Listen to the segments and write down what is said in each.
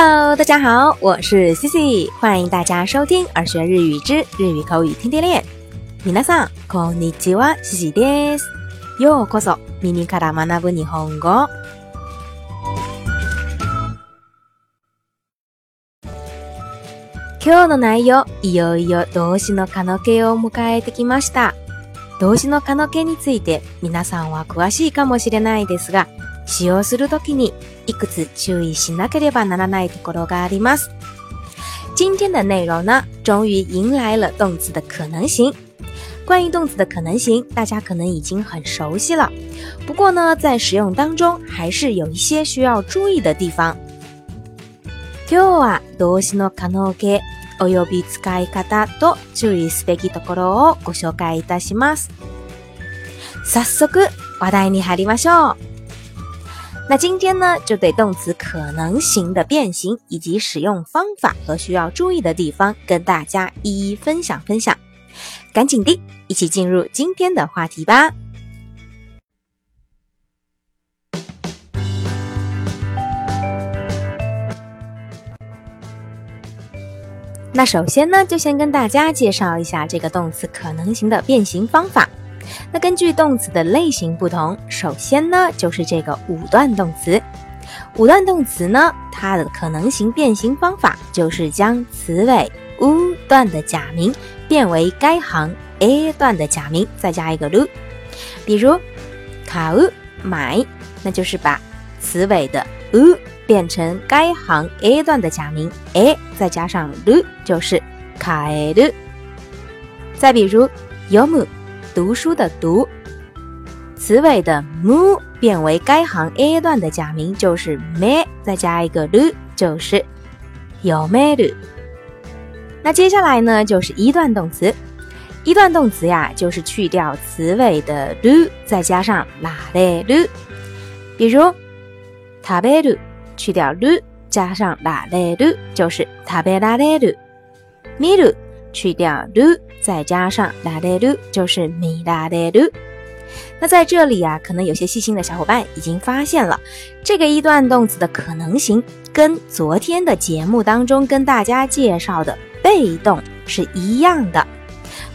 Hello，大家好，我是 Cici，欢迎大家收听《耳学日语之日语口语天天练》。皆さん、こんにちは、Cici です。ようこそ、耳から学ぶ日本語。今日の内容、いよいよ動詞の可能形を迎えてきました。動詞の可能形について皆さんは詳しいかもしれないですが、使用するときに意しなければならないところがあります。今天的内容呢，终于迎来了动词的可能性。关于动词的可能性，大家可能已经很熟悉了。不过呢，在使用当中还是有一些需要注意的地方。今日は動詞の可能形および使い方と注意すべきところをご紹介いたします。さっ話題に張りましょう。那今天呢，就对动词可能型的变形以及使用方法和需要注意的地方跟大家一一分享分享。赶紧的，一起进入今天的话题吧。那首先呢，就先跟大家介绍一下这个动词可能型的变形方法。那根据动词的类型不同，首先呢就是这个五段动词。五段动词呢，它的可能型变形方法就是将词尾 u 段的假名变为该行 a 段的假名，再加一个 lu。比如，卡 u 买，那就是把词尾的 u 变成该行 a 段的假名 a，再加上 lu，就是買う u 再比如，m u 读书的读，词尾的 u 变为该行 A 段的假名就是 m e 再加一个 u 就是 y u m 那接下来呢，就是一段动词。一段动词呀，就是去掉词尾的 u，再加上 ra 的 u，比如 tabe u 去掉 u 加上 ra 的 u 就是 taberara 的 u。miu。去掉 do，再加上 la de do，就是 mi la de do。那在这里呀，可能有些细心的小伙伴已经发现了，这个一段动词的可能型跟昨天的节目当中跟大家介绍的被动是一样的，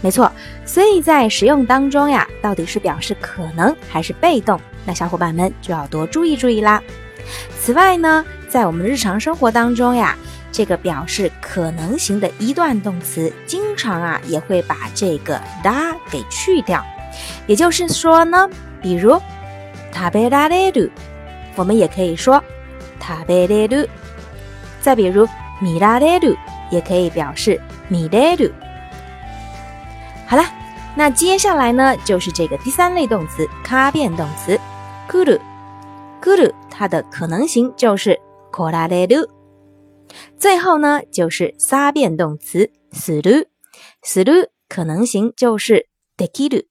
没错。所以在使用当中呀，到底是表示可能还是被动，那小伙伴们就要多注意注意啦。此外呢，在我们日常生活当中呀。这个表示可能型的一段动词，经常啊也会把这个 da 给去掉。也就是说呢，比如 t a b e r a d e r u 我们也可以说 t a b e r a d e r u 再比如 m i r a d e d u 也可以表示 mirado。好了，那接下来呢，就是这个第三类动词卡变动词 g u r u g u r u 它的可能型就是 k o r a d e r u 最后呢，就是仨变动词する、する可能型就是できる。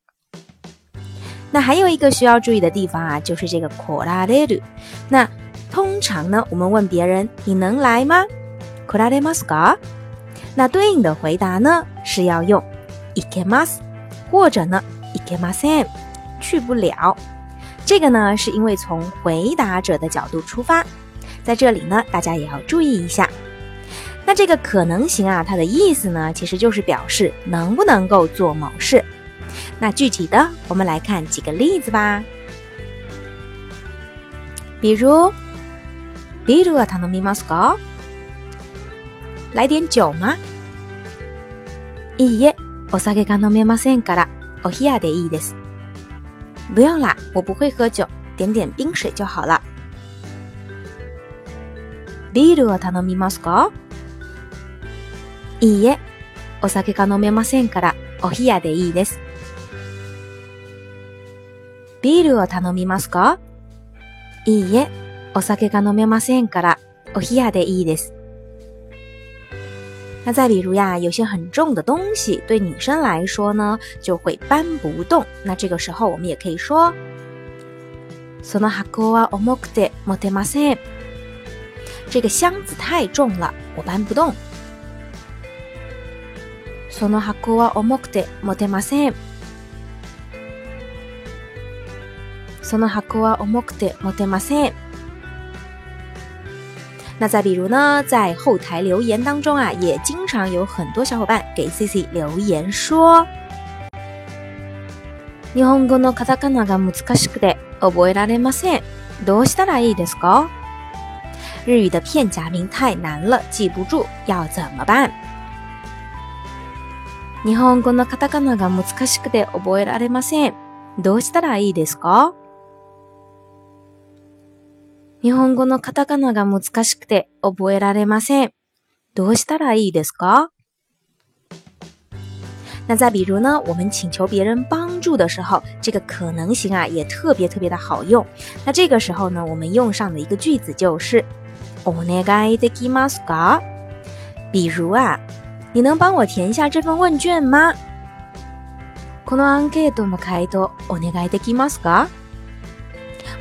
那还有一个需要注意的地方啊，就是这个来る。那通常呢，我们问别人你能来吗？来ますか？那对应的回答呢是要用います或者呢いまん，去不了，这个呢是因为从回答者的角度出发。在这里呢，大家也要注意一下。那这个可能型啊，它的意思呢，其实就是表示能不能够做某事。那具体的，我们来看几个例子吧。比如，比如，唐的面包师，来点酒吗？いいえ、お酒が飲めませんから、お冷でいいです。不用啦，我不会喝酒，点点冰水就好了。ビールは頼みますかいいえ、お酒が飲めませんから、お冷やでいいです。ビールを頼みますかいいえ、お酒が飲めませんから、お冷やでいいです。那在比如呀，有些很重的东西对女生来说呢，就会搬不动。那这个时候我们也可以说，その箱は重くて持てません。这个箱子太重了，我搬不动。その箱は重くて持てません。その箱は重くて持てません。a z a r 在后台留言当中啊，也经常有很多小伙伴给 Cici 留言说：，日本語のカタカナが難しくて覚えられません。どうしたらいいですか？日语的片假名太难了，记不住，要怎么办？日本語のカタカナが難しくて覚えられません。どうしたらいいですか？日本語のカタカナが難しくて覚えられません。どうしたらいいですか？那再比如呢？我们请求别人帮助的时候，这个可能性啊也特别特别的好用。那这个时候呢，我们用上的一个句子就是。お願いできますか？比如啊，你能帮我填一下这份问卷吗？可能俺给多么开多，お願いできますか？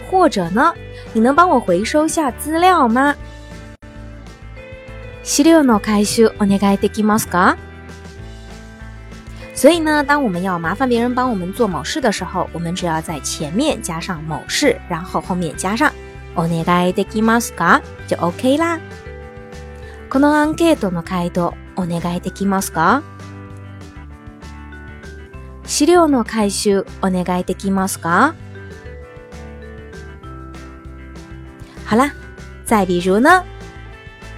或者呢，你能帮我回收下资料吗？シリの開修お願いできますか？所以呢，当我们要麻烦别人帮我们做某事的时候，我们只要在前面加上某事，然后后面加上。お願いできますかじゃ OK 啦。このアンケートの回答お願いできますか資料の回収お願いできますか好啦，再比如呢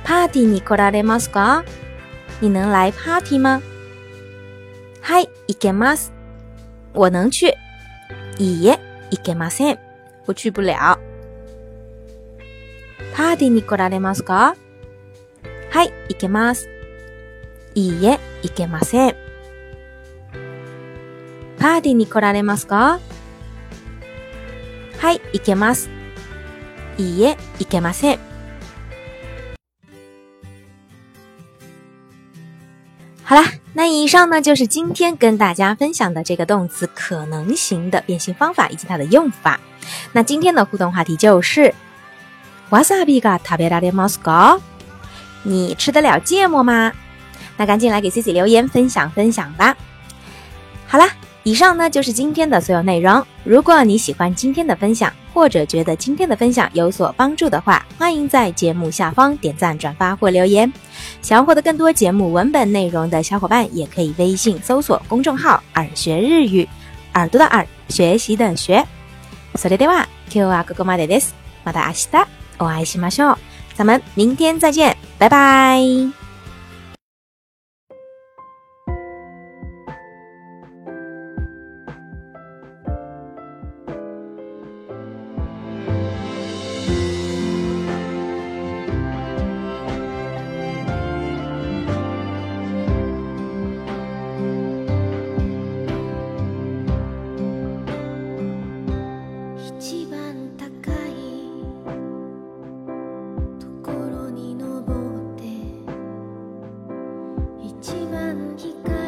パーティーに来られますか？你能来パーティー吗？はい、行けます。我能去。いいえ、行けません。我去不了。パーティーに来られますかはい、行けます。いいえ、行けません。パーティーに来られますかはい、行けます。いいえ、行けません。好啦，那以上呢就是今天跟大家分享的这个动词“可能型”的变形方法以及它的用法。那今天的互动话题就是瓦萨比个特别大的莫斯科，你吃得了芥末吗？那赶紧来给 C C 留言分享分享吧！好啦，以上呢就是今天的所有内容。如果你喜欢今天的分享，或者觉得今天的分享有所帮助的话，欢迎在节目下方点赞、转发或留言。想要获得更多节目文本内容的小伙伴，也可以微信搜索公众号“耳学日语”，耳朵的耳，学习的学。それでは、今日はここまでです。また明日。我爱し马秀，咱们明天再见，拜拜。一番光